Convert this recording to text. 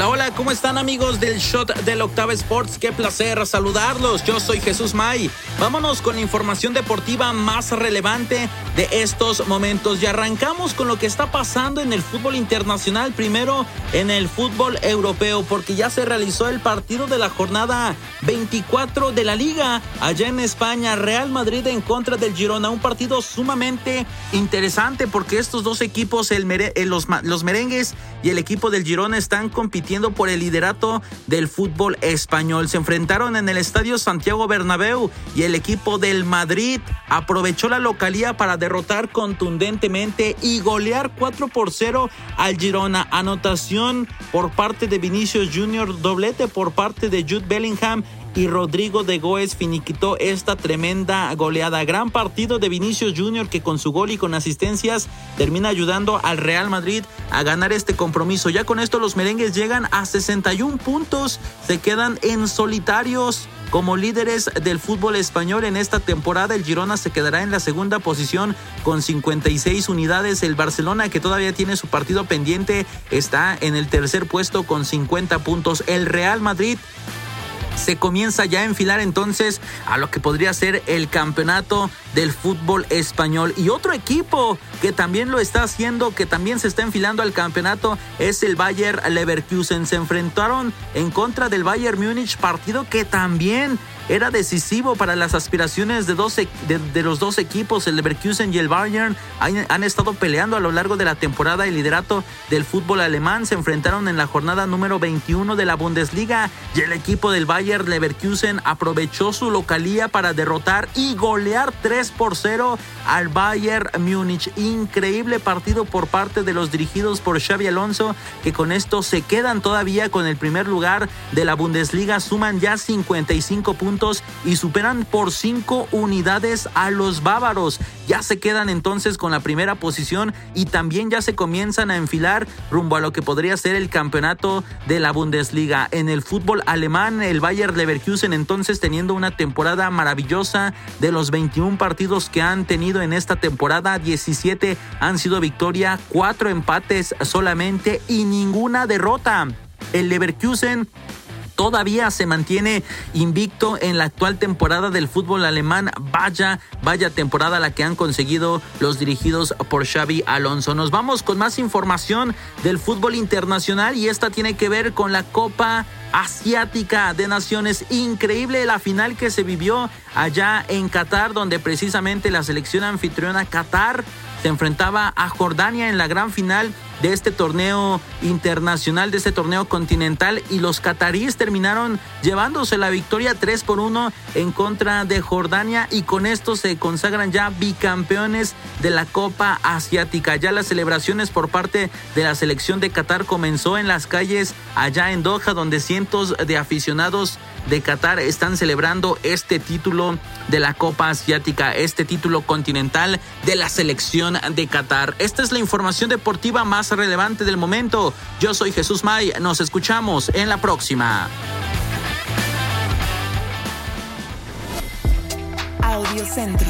Hola, hola, ¿cómo están amigos del Shot del Octava Sports? Qué placer saludarlos. Yo soy Jesús May. Vámonos con la información deportiva más relevante de estos momentos y arrancamos con lo que está pasando en el fútbol internacional, primero en el fútbol europeo, porque ya se realizó el partido de la jornada 24 de la liga allá en España, Real Madrid en contra del Girona, un partido sumamente interesante porque estos dos equipos, eh, los merengues y el equipo del Girona están compitiendo por el liderato del fútbol español. Se enfrentaron en el estadio Santiago Bernabéu y el equipo del Madrid aprovechó la localía para derrotar contundentemente y golear 4 por 0 al Girona. Anotación por parte de Vinicius Junior, doblete por parte de Jude Bellingham y Rodrigo de Goes finiquitó esta tremenda goleada. Gran partido de Vinicius Junior que con su gol y con asistencias termina ayudando al Real Madrid a ganar este compromiso. Ya con esto los merengues llegan a 61 puntos, se quedan en solitarios. Como líderes del fútbol español en esta temporada, el Girona se quedará en la segunda posición con 56 unidades. El Barcelona, que todavía tiene su partido pendiente, está en el tercer puesto con 50 puntos. El Real Madrid se comienza ya a enfilar entonces a lo que podría ser el campeonato del fútbol español. Y otro equipo que también lo está haciendo, que también se está enfilando al campeonato, es el Bayer Leverkusen. Se enfrentaron en contra del Bayern Múnich, partido que también era decisivo para las aspiraciones de, dos, de, de los dos equipos, el Leverkusen y el Bayern. Han, han estado peleando a lo largo de la temporada el liderato del fútbol alemán. Se enfrentaron en la jornada número 21 de la Bundesliga y el equipo del Bayern Leverkusen aprovechó su localía para derrotar y golear 3 por 0 al Bayern Múnich. Increíble partido por parte de los dirigidos por Xavi Alonso que con esto se quedan todavía con el primer lugar de la Bundesliga. Suman ya 55 puntos y superan por 5 unidades a los bávaros. Ya se quedan entonces con la primera posición y también ya se comienzan a enfilar rumbo a lo que podría ser el campeonato de la Bundesliga. En el fútbol alemán, el Bayer Leverkusen entonces teniendo una temporada maravillosa de los 21 partidos que han tenido en esta temporada, 17 han sido victoria, 4 empates solamente y ninguna derrota. El Leverkusen todavía se mantiene invicto en la actual temporada del fútbol alemán. Vaya, vaya temporada la que han conseguido los dirigidos por Xavi Alonso. Nos vamos con más información del fútbol internacional y esta tiene que ver con la Copa Asiática de Naciones. Increíble la final que se vivió allá en Qatar, donde precisamente la selección anfitriona Qatar se enfrentaba a Jordania en la gran final de este torneo internacional, de este torneo continental y los cataríes terminaron llevándose la victoria 3 por 1 en contra de Jordania y con esto se consagran ya bicampeones de la Copa Asiática. Ya las celebraciones por parte de la selección de Qatar comenzó en las calles allá en Doha donde cientos de aficionados de Qatar están celebrando este título de la Copa Asiática, este título continental de la selección de Qatar. Esta es la información deportiva relevante del momento. Yo soy Jesús May, nos escuchamos en la próxima. Audio Centro.